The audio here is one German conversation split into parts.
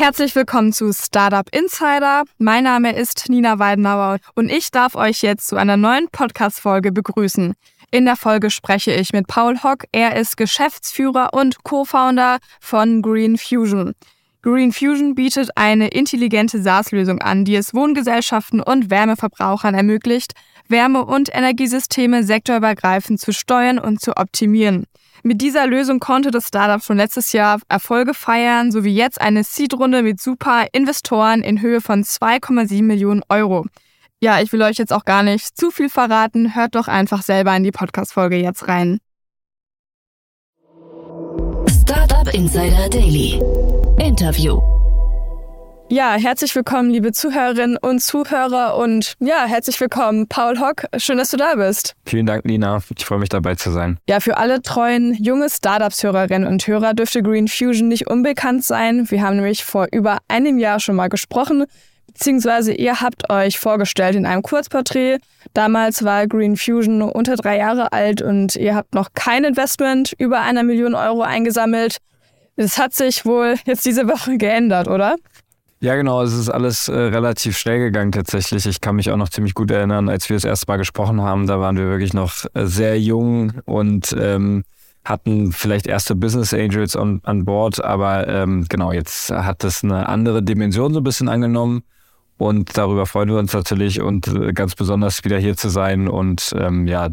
Herzlich willkommen zu Startup Insider. Mein Name ist Nina Weidenauer und ich darf euch jetzt zu einer neuen Podcast-Folge begrüßen. In der Folge spreche ich mit Paul Hock. Er ist Geschäftsführer und Co-Founder von Green Fusion. Green Fusion bietet eine intelligente SaaS-Lösung an, die es Wohngesellschaften und Wärmeverbrauchern ermöglicht, Wärme- und Energiesysteme sektorübergreifend zu steuern und zu optimieren. Mit dieser Lösung konnte das Startup schon letztes Jahr Erfolge feiern, sowie jetzt eine Seed-Runde mit super Investoren in Höhe von 2,7 Millionen Euro. Ja, ich will euch jetzt auch gar nicht zu viel verraten. Hört doch einfach selber in die Podcast-Folge jetzt rein. Startup Insider Daily. Interview. Ja, herzlich willkommen, liebe Zuhörerinnen und Zuhörer und ja, herzlich willkommen, Paul Hock. Schön, dass du da bist. Vielen Dank, Lina. Ich freue mich dabei zu sein. Ja, für alle treuen junge Startups-Hörerinnen und Hörer dürfte Green Fusion nicht unbekannt sein. Wir haben nämlich vor über einem Jahr schon mal gesprochen, beziehungsweise ihr habt euch vorgestellt in einem Kurzporträt. Damals war Green Fusion unter drei Jahre alt und ihr habt noch kein Investment über einer Million Euro eingesammelt. Das hat sich wohl jetzt diese Woche geändert, oder? Ja, genau. Es ist alles äh, relativ schnell gegangen tatsächlich. Ich kann mich auch noch ziemlich gut erinnern, als wir das erste Mal gesprochen haben. Da waren wir wirklich noch äh, sehr jung und ähm, hatten vielleicht erste Business Angels on, an Bord. Aber ähm, genau, jetzt hat das eine andere Dimension so ein bisschen angenommen. Und darüber freuen wir uns natürlich und äh, ganz besonders wieder hier zu sein und ähm, ja,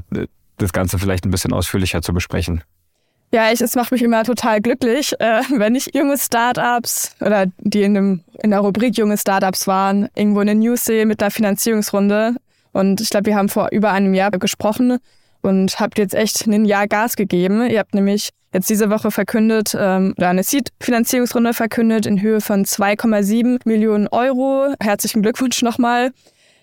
das Ganze vielleicht ein bisschen ausführlicher zu besprechen. Ja, ich, es macht mich immer total glücklich, äh, wenn ich junge Startups oder die in, dem, in der Rubrik junge Startups waren, irgendwo in den News sehe mit der Finanzierungsrunde. Und ich glaube, wir haben vor über einem Jahr gesprochen und habt jetzt echt ein Jahr Gas gegeben. Ihr habt nämlich jetzt diese Woche verkündet, ähm, oder eine Seed-Finanzierungsrunde verkündet in Höhe von 2,7 Millionen Euro. Herzlichen Glückwunsch nochmal.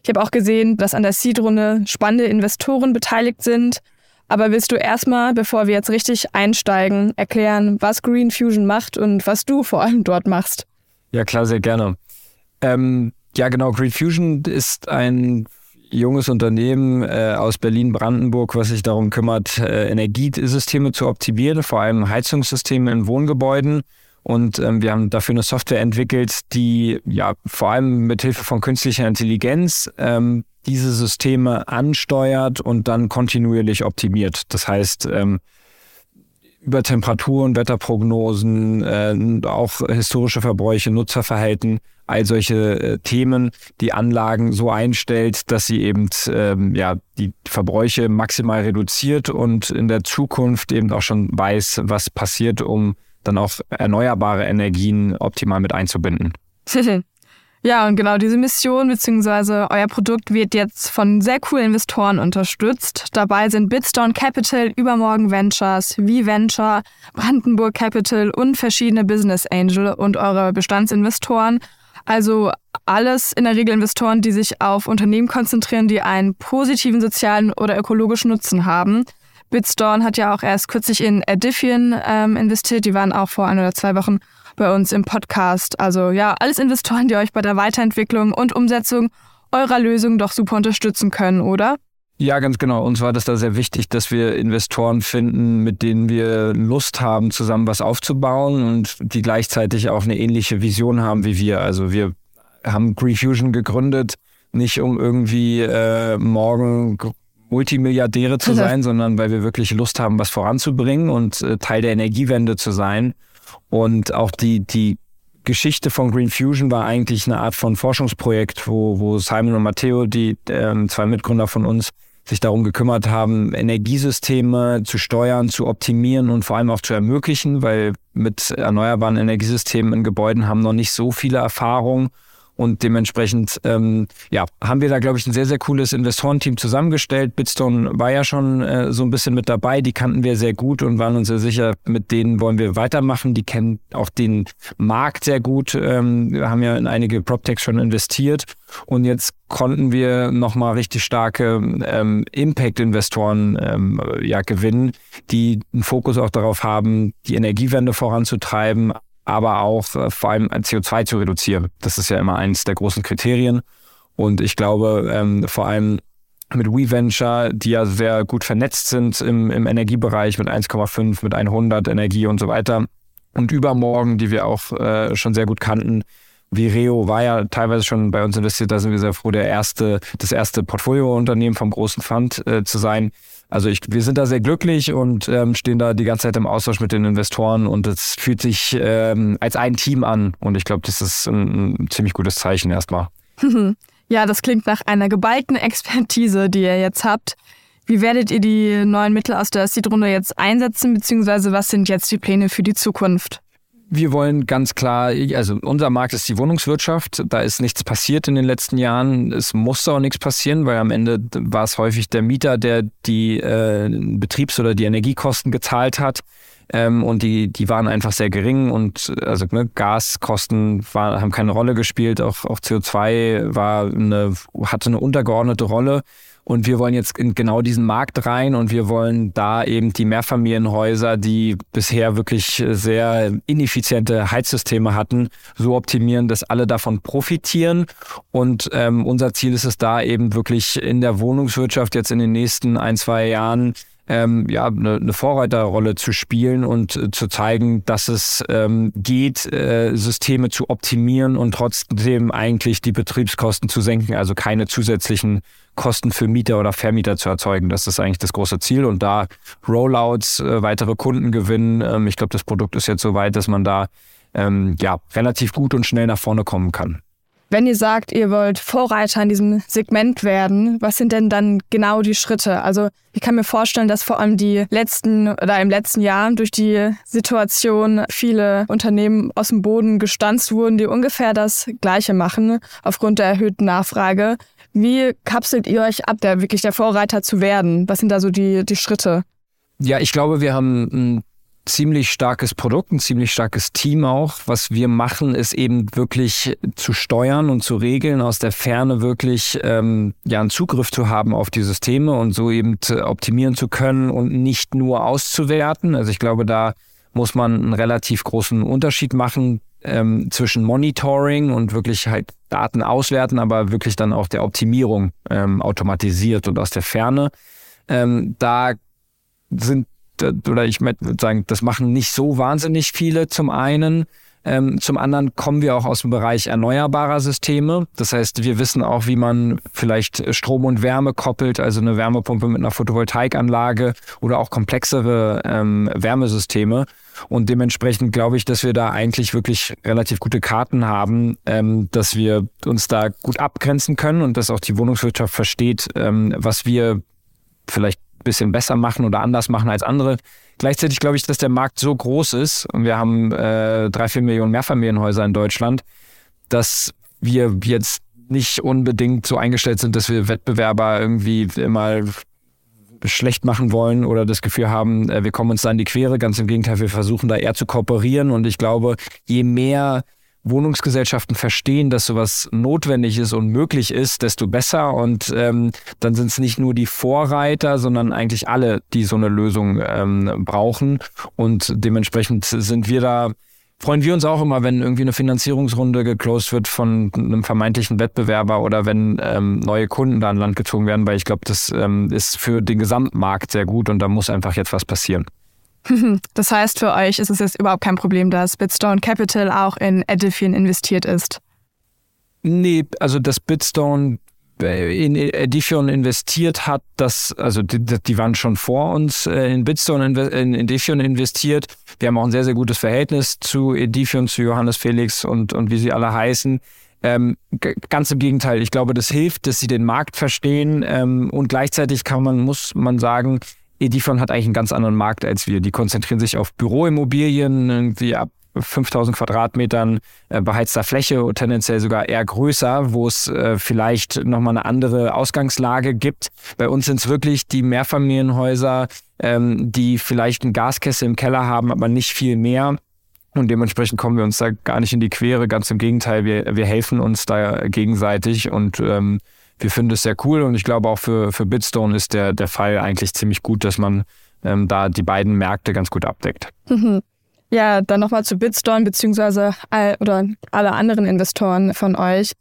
Ich habe auch gesehen, dass an der Seed-Runde spannende Investoren beteiligt sind. Aber willst du erstmal, bevor wir jetzt richtig einsteigen, erklären, was Green Fusion macht und was du vor allem dort machst? Ja, klar, sehr gerne. Ähm, ja, genau. Green Fusion ist ein junges Unternehmen äh, aus Berlin-Brandenburg, was sich darum kümmert, äh, Energiesysteme zu optimieren, vor allem Heizungssysteme in Wohngebäuden. Und ähm, wir haben dafür eine Software entwickelt, die ja vor allem mit Hilfe von künstlicher Intelligenz ähm, diese Systeme ansteuert und dann kontinuierlich optimiert. Das heißt, ähm, über Temperaturen, Wetterprognosen, äh, auch historische Verbräuche, Nutzerverhalten, all solche äh, Themen, die Anlagen so einstellt, dass sie eben ähm, ja die Verbräuche maximal reduziert und in der Zukunft eben auch schon weiß, was passiert, um dann auch erneuerbare Energien optimal mit einzubinden. Ja, und genau diese Mission bzw. euer Produkt wird jetzt von sehr coolen Investoren unterstützt. Dabei sind Bitstone Capital, Übermorgen Ventures, V-Venture, Brandenburg Capital und verschiedene Business Angel und eure Bestandsinvestoren. Also alles in der Regel Investoren, die sich auf Unternehmen konzentrieren, die einen positiven sozialen oder ökologischen Nutzen haben. Bitstone hat ja auch erst kürzlich in Edifion ähm, investiert. Die waren auch vor ein oder zwei Wochen bei uns im Podcast. Also ja, alles Investoren, die euch bei der Weiterentwicklung und Umsetzung eurer Lösung doch super unterstützen können, oder? Ja, ganz genau. Uns war das da sehr wichtig, dass wir Investoren finden, mit denen wir Lust haben, zusammen was aufzubauen und die gleichzeitig auch eine ähnliche Vision haben wie wir. Also wir haben Grefusion gegründet, nicht um irgendwie äh, morgen Multimilliardäre zu sein, sondern weil wir wirklich Lust haben, was voranzubringen und äh, Teil der Energiewende zu sein. Und auch die, die Geschichte von Green Fusion war eigentlich eine Art von Forschungsprojekt, wo, wo Simon und Matteo, die äh, zwei Mitgründer von uns, sich darum gekümmert haben, Energiesysteme zu steuern, zu optimieren und vor allem auch zu ermöglichen, weil mit erneuerbaren Energiesystemen in Gebäuden haben noch nicht so viele Erfahrungen und dementsprechend ähm, ja, haben wir da, glaube ich, ein sehr, sehr cooles Investorenteam zusammengestellt. Bitstone war ja schon äh, so ein bisschen mit dabei. Die kannten wir sehr gut und waren uns sehr sicher, mit denen wollen wir weitermachen. Die kennen auch den Markt sehr gut. Ähm, wir haben ja in einige PropTechs schon investiert. Und jetzt konnten wir nochmal richtig starke ähm, Impact-Investoren ähm, ja, gewinnen, die einen Fokus auch darauf haben, die Energiewende voranzutreiben, aber auch äh, vor allem CO2 zu reduzieren. Das ist ja immer eines der großen Kriterien. Und ich glaube, ähm, vor allem mit WeVenture, die ja sehr gut vernetzt sind im, im Energiebereich mit 1,5, mit 100 Energie und so weiter, und übermorgen, die wir auch äh, schon sehr gut kannten. Vireo war ja teilweise schon bei uns investiert, da sind wir sehr froh, der erste, das erste Portfoliounternehmen vom großen Fund äh, zu sein. Also ich, wir sind da sehr glücklich und ähm, stehen da die ganze Zeit im Austausch mit den Investoren und es fühlt sich ähm, als ein Team an und ich glaube, das ist ein, ein ziemlich gutes Zeichen erstmal. Ja, das klingt nach einer geballten Expertise, die ihr jetzt habt. Wie werdet ihr die neuen Mittel aus der Seed-Runde jetzt einsetzen, beziehungsweise was sind jetzt die Pläne für die Zukunft? Wir wollen ganz klar, also unser Markt ist die Wohnungswirtschaft. Da ist nichts passiert in den letzten Jahren. Es musste auch nichts passieren, weil am Ende war es häufig der Mieter, der die äh, Betriebs- oder die Energiekosten gezahlt hat. Ähm, und die, die waren einfach sehr gering und also ne, Gaskosten war, haben keine Rolle gespielt. Auch, auch CO2 war eine, hatte eine untergeordnete Rolle. Und wir wollen jetzt in genau diesen Markt rein und wir wollen da eben die Mehrfamilienhäuser, die bisher wirklich sehr ineffiziente Heizsysteme hatten, so optimieren, dass alle davon profitieren. Und ähm, unser Ziel ist es da eben wirklich in der Wohnungswirtschaft jetzt in den nächsten ein, zwei Jahren ähm, ja, eine, eine Vorreiterrolle zu spielen und äh, zu zeigen, dass es ähm, geht, äh, Systeme zu optimieren und trotzdem eigentlich die Betriebskosten zu senken, also keine zusätzlichen Kosten für Mieter oder Vermieter zu erzeugen. Das ist eigentlich das große Ziel und da Rollouts, äh, weitere Kunden gewinnen. Ähm, ich glaube, das Produkt ist jetzt so weit, dass man da ähm, ja relativ gut und schnell nach vorne kommen kann. Wenn ihr sagt, ihr wollt Vorreiter in diesem Segment werden, was sind denn dann genau die Schritte? Also ich kann mir vorstellen, dass vor allem die letzten oder im letzten Jahr durch die Situation viele Unternehmen aus dem Boden gestanzt wurden, die ungefähr das Gleiche machen aufgrund der erhöhten Nachfrage. Wie kapselt ihr euch ab, der wirklich der Vorreiter zu werden? Was sind da so die, die Schritte? Ja, ich glaube, wir haben ein ziemlich starkes Produkt, ein ziemlich starkes Team auch. Was wir machen, ist eben wirklich zu steuern und zu regeln, aus der Ferne wirklich ähm, ja einen Zugriff zu haben auf die Systeme und so eben optimieren zu können und nicht nur auszuwerten. Also ich glaube, da muss man einen relativ großen Unterschied machen ähm, zwischen Monitoring und wirklich halt Daten auswerten, aber wirklich dann auch der Optimierung ähm, automatisiert und aus der Ferne. Ähm, da sind oder ich würde sagen, das machen nicht so wahnsinnig viele zum einen. Ähm, zum anderen kommen wir auch aus dem Bereich erneuerbarer Systeme. Das heißt, wir wissen auch, wie man vielleicht Strom und Wärme koppelt, also eine Wärmepumpe mit einer Photovoltaikanlage oder auch komplexere ähm, Wärmesysteme. Und dementsprechend glaube ich, dass wir da eigentlich wirklich relativ gute Karten haben, ähm, dass wir uns da gut abgrenzen können und dass auch die Wohnungswirtschaft versteht, ähm, was wir vielleicht bisschen besser machen oder anders machen als andere. Gleichzeitig glaube ich, dass der Markt so groß ist und wir haben äh, drei, vier Millionen Mehrfamilienhäuser in Deutschland, dass wir jetzt nicht unbedingt so eingestellt sind, dass wir Wettbewerber irgendwie immer schlecht machen wollen oder das Gefühl haben, äh, wir kommen uns da in die Quere. Ganz im Gegenteil, wir versuchen da eher zu kooperieren und ich glaube, je mehr Wohnungsgesellschaften verstehen, dass sowas notwendig ist und möglich ist, desto besser. Und ähm, dann sind es nicht nur die Vorreiter, sondern eigentlich alle, die so eine Lösung ähm, brauchen. Und dementsprechend sind wir da, freuen wir uns auch immer, wenn irgendwie eine Finanzierungsrunde geclosed wird von einem vermeintlichen Wettbewerber oder wenn ähm, neue Kunden da an Land gezogen werden, weil ich glaube, das ähm, ist für den Gesamtmarkt sehr gut und da muss einfach jetzt was passieren. Das heißt, für euch ist es jetzt überhaupt kein Problem, dass Bitstone Capital auch in Edifion investiert ist? Nee, also dass Bitstone äh, in Edifion investiert hat, das, also die, die waren schon vor uns äh, in Bitstone in Edifion investiert. Wir haben auch ein sehr, sehr gutes Verhältnis zu Edifion, zu Johannes Felix und, und wie sie alle heißen. Ähm, ganz im Gegenteil, ich glaube, das hilft, dass sie den Markt verstehen ähm, und gleichzeitig kann man, muss man sagen, Edifon hat eigentlich einen ganz anderen Markt als wir. Die konzentrieren sich auf Büroimmobilien, irgendwie ab 5000 Quadratmetern äh, beheizter Fläche, tendenziell sogar eher größer, wo es äh, vielleicht nochmal eine andere Ausgangslage gibt. Bei uns sind es wirklich die Mehrfamilienhäuser, ähm, die vielleicht einen Gaskessel im Keller haben, aber nicht viel mehr. Und dementsprechend kommen wir uns da gar nicht in die Quere. Ganz im Gegenteil, wir, wir helfen uns da gegenseitig und ähm, wir finden es sehr cool und ich glaube auch für, für Bitstone ist der, der Fall eigentlich ziemlich gut, dass man ähm, da die beiden Märkte ganz gut abdeckt. Mhm. Ja, dann nochmal zu Bitstone beziehungsweise all, oder alle anderen Investoren von euch.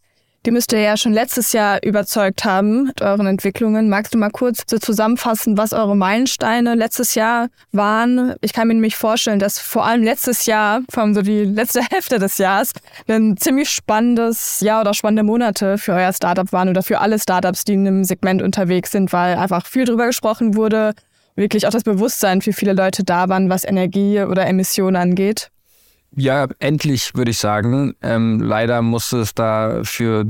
Die müsst ihr ja schon letztes Jahr überzeugt haben mit euren Entwicklungen. Magst du mal kurz so zusammenfassen, was eure Meilensteine letztes Jahr waren? Ich kann mir nämlich vorstellen, dass vor allem letztes Jahr, vor allem so die letzte Hälfte des Jahres, ein ziemlich spannendes Jahr oder spannende Monate für euer Startup waren oder für alle Startups, die in einem Segment unterwegs sind, weil einfach viel drüber gesprochen wurde, wirklich auch das Bewusstsein für viele Leute da waren, was Energie oder Emissionen angeht. Ja, endlich würde ich sagen. Ähm, leider musste es da für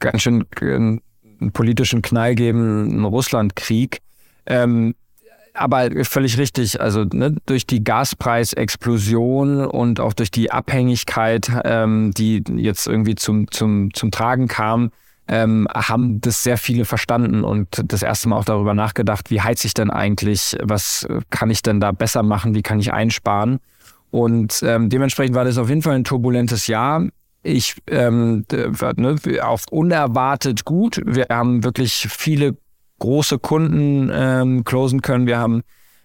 ganz schön einen politischen Knall geben, einen Russlandkrieg. Ähm, aber völlig richtig. Also ne, durch die Gaspreisexplosion und auch durch die Abhängigkeit, ähm, die jetzt irgendwie zum, zum, zum Tragen kam, ähm, haben das sehr viele verstanden und das erste Mal auch darüber nachgedacht, wie heiz ich denn eigentlich, was kann ich denn da besser machen, wie kann ich einsparen. Und ähm, dementsprechend war das auf jeden Fall ein turbulentes Jahr. Ich ähm, ne, auf unerwartet gut. Wir haben wirklich viele große Kunden ähm, closen können. Wir haben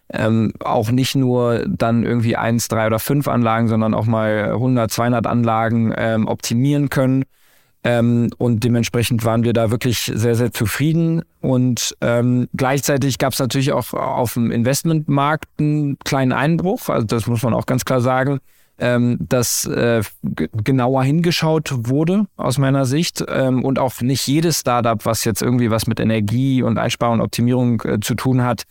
ähm, auch nicht nur dann irgendwie eins, drei oder fünf Anlagen, sondern auch mal 100, 200 Anlagen ähm, optimieren können. Ähm, und dementsprechend waren wir da wirklich sehr, sehr zufrieden. Und ähm, gleichzeitig gab es natürlich auch auf dem Investmentmarkt einen kleinen Einbruch. Also das muss man auch ganz klar sagen, ähm, dass äh, genauer hingeschaut wurde aus meiner Sicht. Ähm, und auch nicht jedes Startup, was jetzt irgendwie was mit Energie und Einsparung und Optimierung äh, zu tun hat,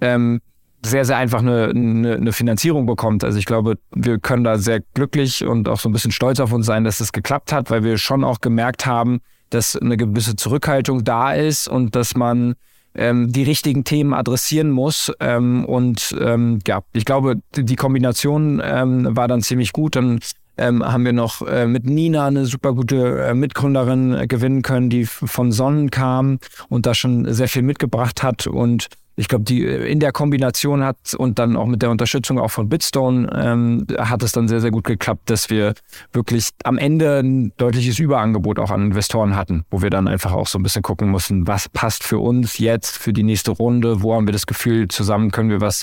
ähm, sehr, sehr einfach eine, eine, eine Finanzierung bekommt. Also ich glaube, wir können da sehr glücklich und auch so ein bisschen stolz auf uns sein, dass es geklappt hat, weil wir schon auch gemerkt haben, dass eine gewisse Zurückhaltung da ist und dass man ähm, die richtigen Themen adressieren muss. Ähm, und ähm, ja, ich glaube, die Kombination ähm, war dann ziemlich gut. Dann ähm, haben wir noch äh, mit Nina eine super gute äh, Mitgründerin äh, gewinnen können, die von Sonnen kam und da schon sehr viel mitgebracht hat und ich glaube, die äh, in der Kombination hat und dann auch mit der Unterstützung auch von Bitstone ähm, hat es dann sehr, sehr gut geklappt, dass wir wirklich am Ende ein deutliches Überangebot auch an Investoren hatten, wo wir dann einfach auch so ein bisschen gucken mussten, was passt für uns jetzt für die nächste Runde, wo haben wir das Gefühl, zusammen können wir was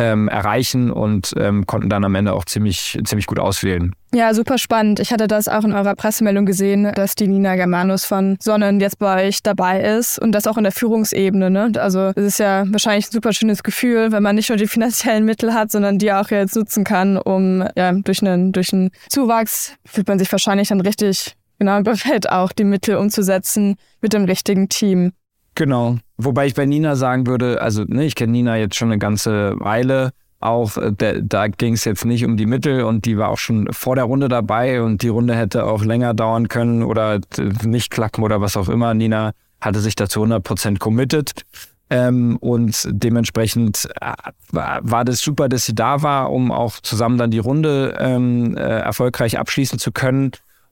ähm, erreichen und ähm, konnten dann am Ende auch ziemlich, ziemlich gut auswählen. Ja, super spannend. Ich hatte das auch in eurer Pressemeldung gesehen, dass die Nina Germanus von Sonnen jetzt bei euch dabei ist und das auch in der Führungsebene. Ne? Also es ist ja wahrscheinlich ein super schönes Gefühl, wenn man nicht nur die finanziellen Mittel hat, sondern die auch jetzt nutzen kann, um ja, durch einen, durch einen Zuwachs fühlt man sich wahrscheinlich dann richtig genau bereit, auch die Mittel umzusetzen mit dem richtigen Team. Genau. Wobei ich bei Nina sagen würde, also ne, ich kenne Nina jetzt schon eine ganze Weile. Auch der, da ging es jetzt nicht um die Mittel und die war auch schon vor der Runde dabei und die Runde hätte auch länger dauern können oder nicht klappen oder was auch immer. Nina hatte sich dazu 100% committed. Ähm, und dementsprechend äh, war das super, dass sie da war, um auch zusammen dann die Runde ähm, äh, erfolgreich abschließen zu können.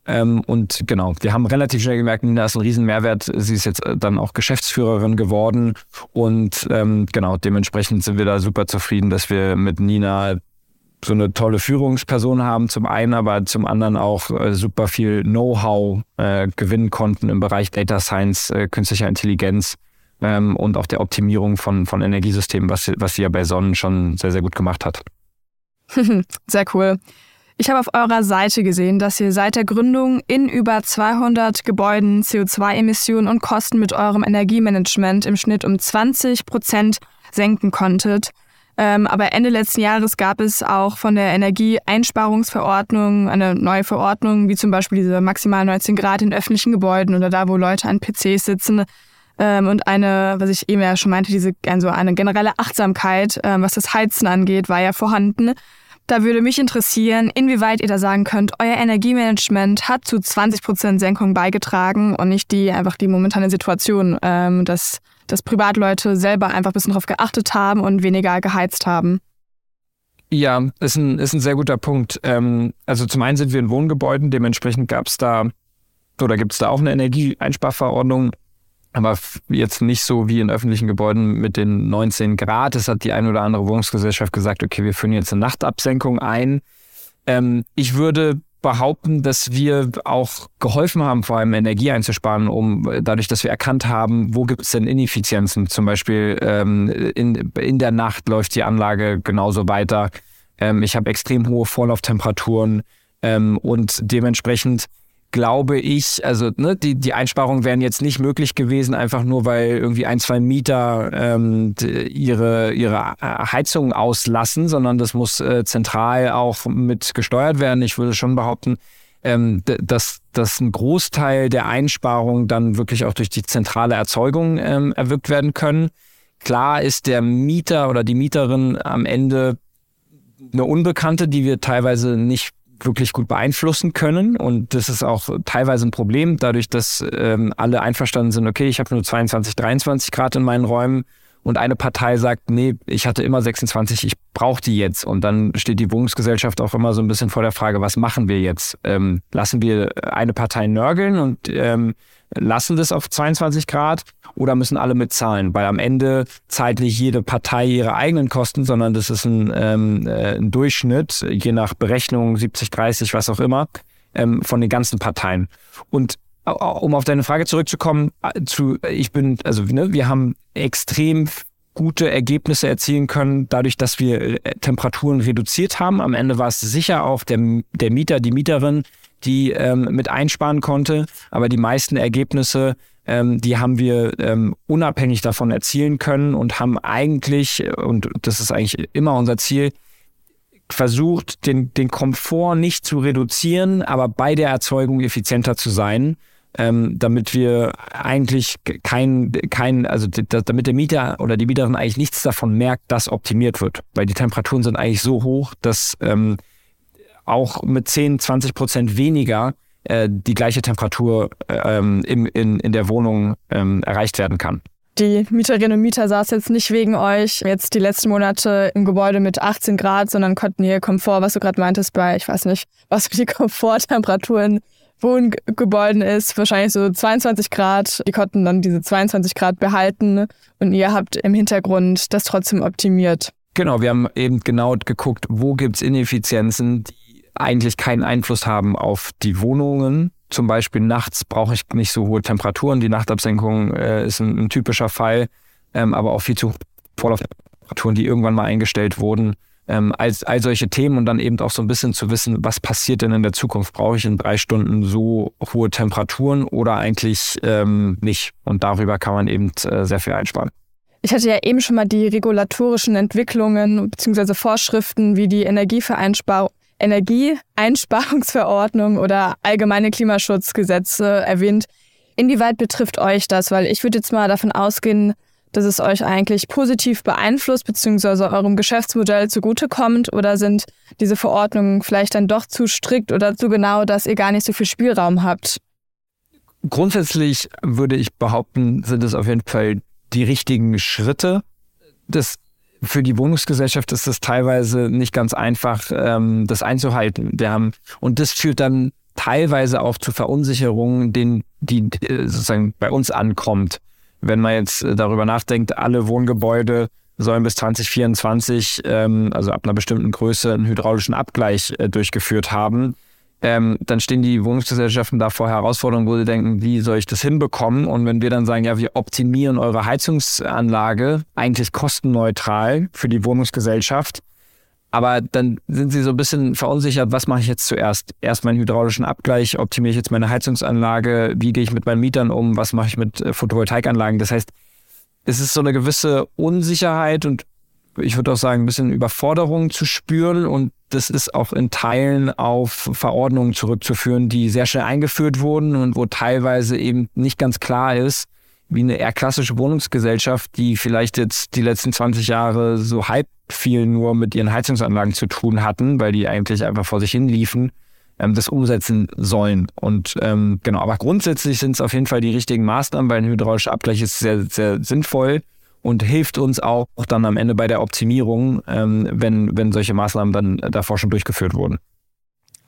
Ähm, und genau, wir haben relativ schnell gemerkt, Nina ist ein Riesenmehrwert. Sie ist jetzt äh, dann auch Geschäftsführerin geworden. Und ähm, genau, dementsprechend sind wir da super zufrieden, dass wir mit Nina so eine tolle Führungsperson haben, zum einen, aber zum anderen auch äh, super viel Know-how äh, gewinnen konnten im Bereich Data Science, äh, künstlicher Intelligenz ähm, und auch der Optimierung von, von Energiesystemen, was, was sie ja bei Sonnen schon sehr, sehr gut gemacht hat. sehr cool. Ich habe auf eurer Seite gesehen, dass ihr seit der Gründung in über 200 Gebäuden CO2-Emissionen und Kosten mit eurem Energiemanagement im Schnitt um 20 Prozent senken konntet. Ähm, aber Ende letzten Jahres gab es auch von der Energieeinsparungsverordnung eine neue Verordnung, wie zum Beispiel diese maximal 19 Grad in öffentlichen Gebäuden oder da, wo Leute an PCs sitzen. Ähm, und eine, was ich eben ja schon meinte, diese also eine generelle Achtsamkeit, ähm, was das Heizen angeht, war ja vorhanden. Da würde mich interessieren, inwieweit ihr da sagen könnt, euer Energiemanagement hat zu 20% Senkung beigetragen und nicht die einfach die momentane Situation, ähm, dass, dass Privatleute selber einfach ein bisschen darauf geachtet haben und weniger geheizt haben. Ja, ist ein, ist ein sehr guter Punkt. Ähm, also zum einen sind wir in Wohngebäuden, dementsprechend gab es da oder gibt es da auch eine Energieeinsparverordnung aber jetzt nicht so wie in öffentlichen Gebäuden mit den 19 Grad. Es hat die eine oder andere Wohnungsgesellschaft gesagt, okay, wir führen jetzt eine Nachtabsenkung ein. Ähm, ich würde behaupten, dass wir auch geholfen haben, vor allem Energie einzusparen, um dadurch, dass wir erkannt haben, wo gibt es denn Ineffizienzen. Zum Beispiel ähm, in, in der Nacht läuft die Anlage genauso weiter. Ähm, ich habe extrem hohe Vorlauftemperaturen ähm, und dementsprechend glaube ich, also ne, die, die Einsparungen wären jetzt nicht möglich gewesen, einfach nur weil irgendwie ein, zwei Mieter ähm, ihre, ihre Heizung auslassen, sondern das muss äh, zentral auch mit gesteuert werden. Ich würde schon behaupten, ähm, dass, dass ein Großteil der Einsparungen dann wirklich auch durch die zentrale Erzeugung ähm, erwirkt werden können. Klar ist der Mieter oder die Mieterin am Ende eine Unbekannte, die wir teilweise nicht wirklich gut beeinflussen können. Und das ist auch teilweise ein Problem, dadurch, dass ähm, alle einverstanden sind, okay, ich habe nur 22, 23 Grad in meinen Räumen und eine Partei sagt, nee, ich hatte immer 26, ich brauche die jetzt. Und dann steht die Wohnungsgesellschaft auch immer so ein bisschen vor der Frage, was machen wir jetzt? Ähm, lassen wir eine Partei nörgeln und ähm, lassen das auf 22 Grad oder müssen alle mitzahlen? Weil am Ende zahlt nicht jede Partei ihre eigenen Kosten, sondern das ist ein, ähm, äh, ein Durchschnitt, je nach Berechnung 70, 30, was auch immer, ähm, von den ganzen Parteien. Und um auf deine Frage zurückzukommen, äh, zu, ich bin, also ne, wir haben extrem gute Ergebnisse erzielen können, dadurch, dass wir äh, Temperaturen reduziert haben. Am Ende war es sicher auch der, der Mieter, die Mieterin, die ähm, mit einsparen konnte. Aber die meisten Ergebnisse, ähm, die haben wir ähm, unabhängig davon erzielen können und haben eigentlich, und das ist eigentlich immer unser Ziel, versucht, den, den Komfort nicht zu reduzieren, aber bei der Erzeugung effizienter zu sein. Ähm, damit wir eigentlich kein, kein, also damit der Mieter oder die Mieterin eigentlich nichts davon merkt, dass optimiert wird. Weil die Temperaturen sind eigentlich so hoch, dass ähm, auch mit 10, 20 Prozent weniger äh, die gleiche Temperatur ähm, im, in, in der Wohnung ähm, erreicht werden kann. Die Mieterinnen und Mieter saßen jetzt nicht wegen euch jetzt die letzten Monate im Gebäude mit 18 Grad, sondern konnten ihr Komfort, was du gerade meintest, bei, ich weiß nicht, was für die Komforttemperatur in Wohngebäuden ist, wahrscheinlich so 22 Grad. Die konnten dann diese 22 Grad behalten und ihr habt im Hintergrund das trotzdem optimiert. Genau, wir haben eben genau geguckt, wo gibt es Ineffizienzen, die eigentlich keinen Einfluss haben auf die Wohnungen. Zum Beispiel nachts brauche ich nicht so hohe Temperaturen. Die Nachtabsenkung äh, ist ein, ein, typischer Fall, ähm, aber auch viel zu Vorlauftemperaturen, die irgendwann mal eingestellt wurden. Ähm, als all solche Themen und dann eben auch so ein bisschen zu wissen, was passiert denn in der Zukunft? Brauche ich in drei Stunden so hohe Temperaturen oder eigentlich ähm, nicht? Und darüber kann man eben äh, sehr viel einsparen. Ich hatte ja eben schon mal die regulatorischen Entwicklungen bzw. Vorschriften wie die Energievereinbarung Energieeinsparungsverordnung oder allgemeine Klimaschutzgesetze erwähnt. Inwieweit betrifft euch das? Weil ich würde jetzt mal davon ausgehen, dass es euch eigentlich positiv beeinflusst bzw. eurem Geschäftsmodell zugutekommt oder sind diese Verordnungen vielleicht dann doch zu strikt oder zu genau, dass ihr gar nicht so viel Spielraum habt? Grundsätzlich würde ich behaupten, sind es auf jeden Fall die richtigen Schritte. Das für die Wohnungsgesellschaft ist es teilweise nicht ganz einfach, ähm, das einzuhalten. Wir haben, und das führt dann teilweise auch zu Verunsicherungen, denen, die äh, sozusagen bei uns ankommt. Wenn man jetzt äh, darüber nachdenkt, alle Wohngebäude sollen bis 2024, ähm, also ab einer bestimmten Größe, einen hydraulischen Abgleich äh, durchgeführt haben ähm, dann stehen die Wohnungsgesellschaften da vor Herausforderungen, wo sie denken, wie soll ich das hinbekommen? Und wenn wir dann sagen, ja, wir optimieren eure Heizungsanlage eigentlich kostenneutral für die Wohnungsgesellschaft, aber dann sind sie so ein bisschen verunsichert, was mache ich jetzt zuerst? Erst meinen hydraulischen Abgleich, optimiere ich jetzt meine Heizungsanlage, wie gehe ich mit meinen Mietern um, was mache ich mit äh, Photovoltaikanlagen? Das heißt, es ist so eine gewisse Unsicherheit und ich würde auch sagen, ein bisschen Überforderung zu spüren und das ist auch in Teilen auf Verordnungen zurückzuführen, die sehr schnell eingeführt wurden und wo teilweise eben nicht ganz klar ist, wie eine eher klassische Wohnungsgesellschaft, die vielleicht jetzt die letzten 20 Jahre so halb viel nur mit ihren Heizungsanlagen zu tun hatten, weil die eigentlich einfach vor sich hin liefen, ähm, das umsetzen sollen. Und ähm, genau, aber grundsätzlich sind es auf jeden Fall die richtigen Maßnahmen, weil ein hydraulischer Abgleich ist sehr, sehr sinnvoll und hilft uns auch dann am Ende bei der Optimierung, ähm, wenn, wenn solche Maßnahmen dann davor schon durchgeführt wurden.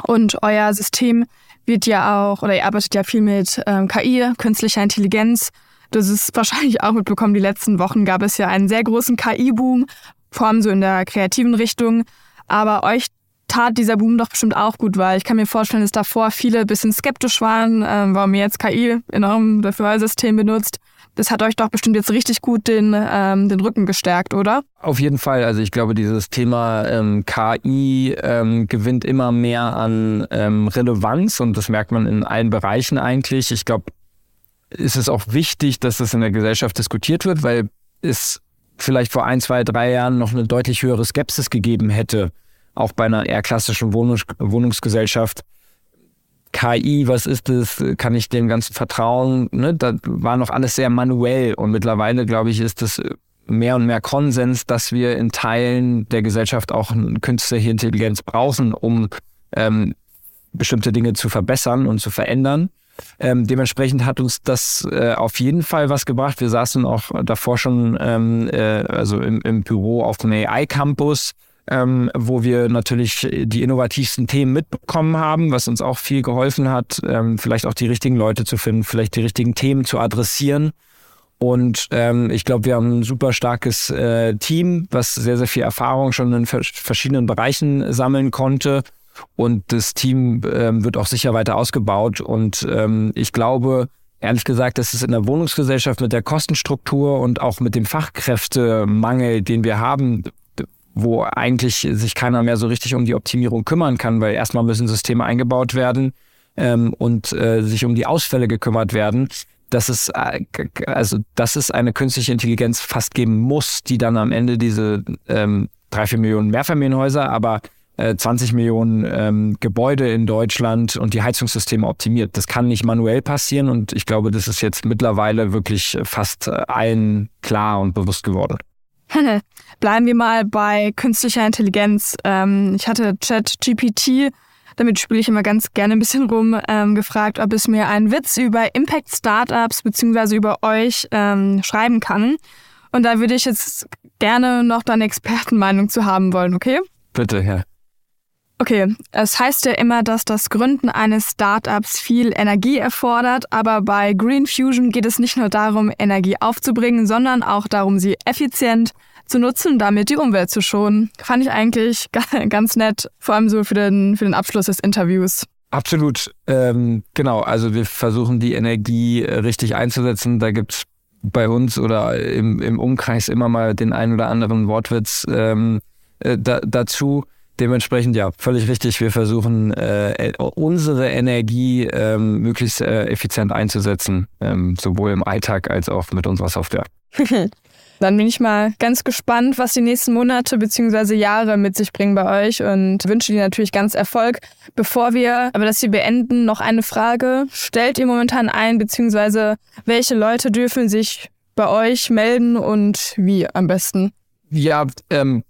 Und euer System wird ja auch, oder ihr arbeitet ja viel mit ähm, KI, künstlicher Intelligenz. Das ist wahrscheinlich auch mitbekommen, die letzten Wochen gab es ja einen sehr großen KI-Boom, vor allem so in der kreativen Richtung. Aber euch tat dieser Boom doch bestimmt auch gut, weil ich kann mir vorstellen, dass davor viele ein bisschen skeptisch waren, ähm, warum ihr jetzt KI in eurem System benutzt Das hat euch doch bestimmt jetzt richtig gut den, ähm, den Rücken gestärkt, oder? Auf jeden Fall. Also ich glaube, dieses Thema ähm, KI ähm, gewinnt immer mehr an ähm, Relevanz und das merkt man in allen Bereichen eigentlich. Ich glaube, ist es auch wichtig, dass das in der Gesellschaft diskutiert wird, weil es vielleicht vor ein, zwei, drei Jahren noch eine deutlich höhere Skepsis gegeben hätte, auch bei einer eher klassischen Wohnungs Wohnungsgesellschaft. KI, was ist das? Kann ich dem Ganzen vertrauen? Ne? Da war noch alles sehr manuell und mittlerweile, glaube ich, ist das mehr und mehr Konsens, dass wir in Teilen der Gesellschaft auch künstliche Intelligenz brauchen, um ähm, bestimmte Dinge zu verbessern und zu verändern. Ähm, dementsprechend hat uns das äh, auf jeden Fall was gebracht. Wir saßen auch davor schon ähm, äh, also im, im, Büro auf dem AI-Campus, ähm, wo wir natürlich die innovativsten Themen mitbekommen haben, was uns auch viel geholfen hat, ähm, vielleicht auch die richtigen Leute zu finden, vielleicht die richtigen Themen zu adressieren. Und ähm, ich glaube, wir haben ein super starkes äh, Team, was sehr, sehr viel Erfahrung schon in verschiedenen Bereichen sammeln konnte und das Team ähm, wird auch sicher weiter ausgebaut. Und ähm, ich glaube, ehrlich gesagt, dass es in der Wohnungsgesellschaft mit der Kostenstruktur und auch mit dem Fachkräftemangel, den wir haben, wo eigentlich sich keiner mehr so richtig um die Optimierung kümmern kann, weil erstmal müssen Systeme eingebaut werden ähm, und äh, sich um die Ausfälle gekümmert werden. Dass es, äh, also, dass es eine künstliche Intelligenz fast geben muss, die dann am Ende diese ähm, drei, vier Millionen Mehrfamilienhäuser, aber 20 äh, Millionen ähm, Gebäude in Deutschland und die Heizungssysteme optimiert. Das kann nicht manuell passieren und ich glaube, das ist jetzt mittlerweile wirklich fast äh, allen klar und bewusst geworden. Bleiben wir mal bei künstlicher Intelligenz. Ähm, ich hatte ChatGPT, damit spiele ich immer ganz gerne ein bisschen rum, ähm, gefragt, ob es mir einen Witz über Impact Startups bzw. über euch ähm, schreiben kann. Und da würde ich jetzt gerne noch deine Expertenmeinung zu haben wollen, okay? Bitte, ja. Okay, es heißt ja immer, dass das Gründen eines Startups viel Energie erfordert, aber bei Green Fusion geht es nicht nur darum, Energie aufzubringen, sondern auch darum, sie effizient zu nutzen, damit die Umwelt zu schonen. Fand ich eigentlich ganz nett, vor allem so für den, für den Abschluss des Interviews. Absolut, ähm, genau. Also wir versuchen die Energie richtig einzusetzen. Da gibt's bei uns oder im, im Umkreis immer mal den einen oder anderen Wortwitz ähm, äh, da, dazu. Dementsprechend ja, völlig richtig. Wir versuchen äh, unsere Energie ähm, möglichst äh, effizient einzusetzen, ähm, sowohl im Alltag als auch mit unserer Software. Dann bin ich mal ganz gespannt, was die nächsten Monate bzw. Jahre mit sich bringen bei euch und wünsche dir natürlich ganz Erfolg. Bevor wir aber das hier beenden, noch eine Frage. Stellt ihr momentan ein, beziehungsweise welche Leute dürfen sich bei euch melden und wie am besten? Ja, ähm,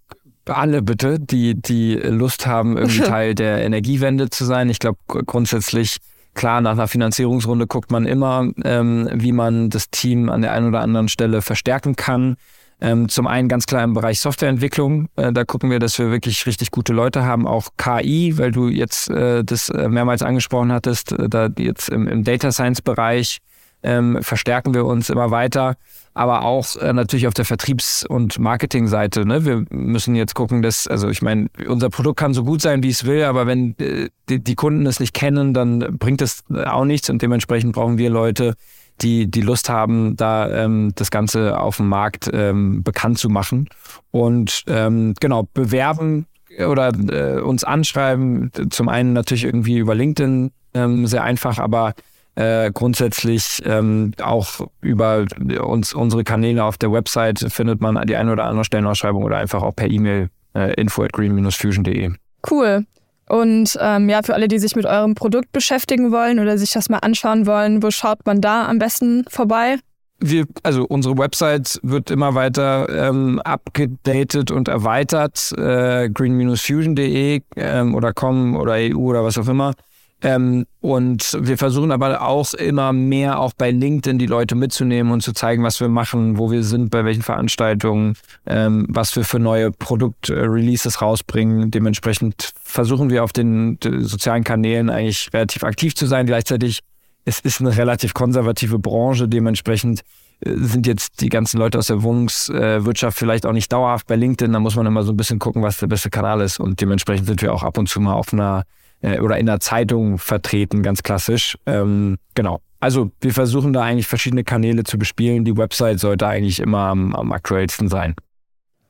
alle bitte, die, die Lust haben, irgendwie Teil der Energiewende zu sein. Ich glaube grundsätzlich, klar, nach einer Finanzierungsrunde guckt man immer, ähm, wie man das Team an der einen oder anderen Stelle verstärken kann. Ähm, zum einen ganz klar im Bereich Softwareentwicklung. Äh, da gucken wir, dass wir wirklich richtig gute Leute haben. Auch KI, weil du jetzt äh, das äh, mehrmals angesprochen hattest, äh, da jetzt im, im Data Science Bereich ähm, verstärken wir uns immer weiter aber auch äh, natürlich auf der Vertriebs- und Marketingseite. Ne? Wir müssen jetzt gucken, dass, also ich meine, unser Produkt kann so gut sein, wie es will, aber wenn äh, die, die, Kunden es nicht kennen, dann bringt es auch nichts und dementsprechend brauchen wir Leute, die die Lust haben, da ähm, das Ganze auf dem Markt ähm, bekannt zu machen. Und ähm, genau, bewerben oder äh, uns anschreiben, zum einen natürlich irgendwie über LinkedIn ähm, sehr einfach, aber äh, grundsätzlich ähm, auch über uns unsere Kanäle auf der Website findet man die eine oder andere Stellenausschreibung oder einfach auch per E-Mail äh, info at green-fusion.de. Cool. Und ähm, ja, für alle, die sich mit eurem Produkt beschäftigen wollen oder sich das mal anschauen wollen, wo schaut man da am besten vorbei? Wir, also unsere Website wird immer weiter ähm, abgedatet und erweitert. Äh, green-fusion.de ähm, oder com oder EU oder was auch immer. Ähm, und wir versuchen aber auch immer mehr auch bei LinkedIn die Leute mitzunehmen und zu zeigen, was wir machen, wo wir sind, bei welchen Veranstaltungen, ähm, was wir für neue Produktreleases rausbringen. Dementsprechend versuchen wir auf den, den, sozialen Kanälen eigentlich relativ aktiv zu sein. Gleichzeitig es ist eine relativ konservative Branche, dementsprechend äh, sind jetzt die ganzen Leute aus der Wohnungswirtschaft vielleicht auch nicht dauerhaft bei LinkedIn. Da muss man immer so ein bisschen gucken, was der beste Kanal ist. Und dementsprechend sind wir auch ab und zu mal auf einer äh, oder in der Zeitung vertreten, ganz klassisch. Ähm, genau. Also wir versuchen da eigentlich verschiedene Kanäle zu bespielen. Die Website sollte eigentlich immer am, am aktuellsten sein.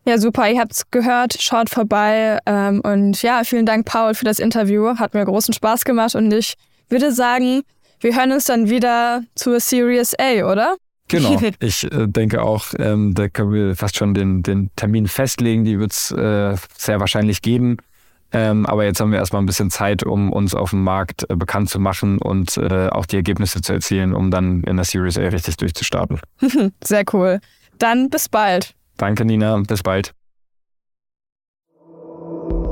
Ja, super, ihr habt's gehört, schaut vorbei. Ähm, und ja, vielen Dank, Paul, für das Interview. Hat mir großen Spaß gemacht und ich würde sagen, wir hören uns dann wieder zur Series A, oder? Genau, ich äh, denke auch, ähm, da können wir fast schon den, den Termin festlegen, die wird's äh, sehr wahrscheinlich geben. Ähm, aber jetzt haben wir erstmal ein bisschen Zeit, um uns auf dem Markt äh, bekannt zu machen und äh, auch die Ergebnisse zu erzielen, um dann in der Series A richtig durchzustarten. Sehr cool. Dann bis bald. Danke, Nina. Bis bald.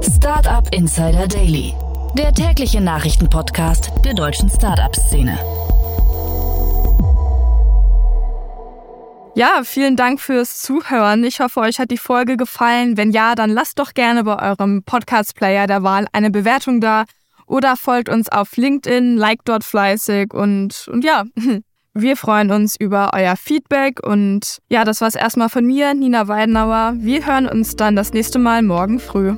Startup Insider Daily, der tägliche Nachrichtenpodcast der deutschen Startup-Szene. Ja, vielen Dank fürs Zuhören. Ich hoffe, euch hat die Folge gefallen. Wenn ja, dann lasst doch gerne bei eurem Podcast-Player der Wahl eine Bewertung da oder folgt uns auf LinkedIn, like dort fleißig und, und ja, wir freuen uns über euer Feedback und ja, das war's erstmal von mir, Nina Weidenauer. Wir hören uns dann das nächste Mal morgen früh.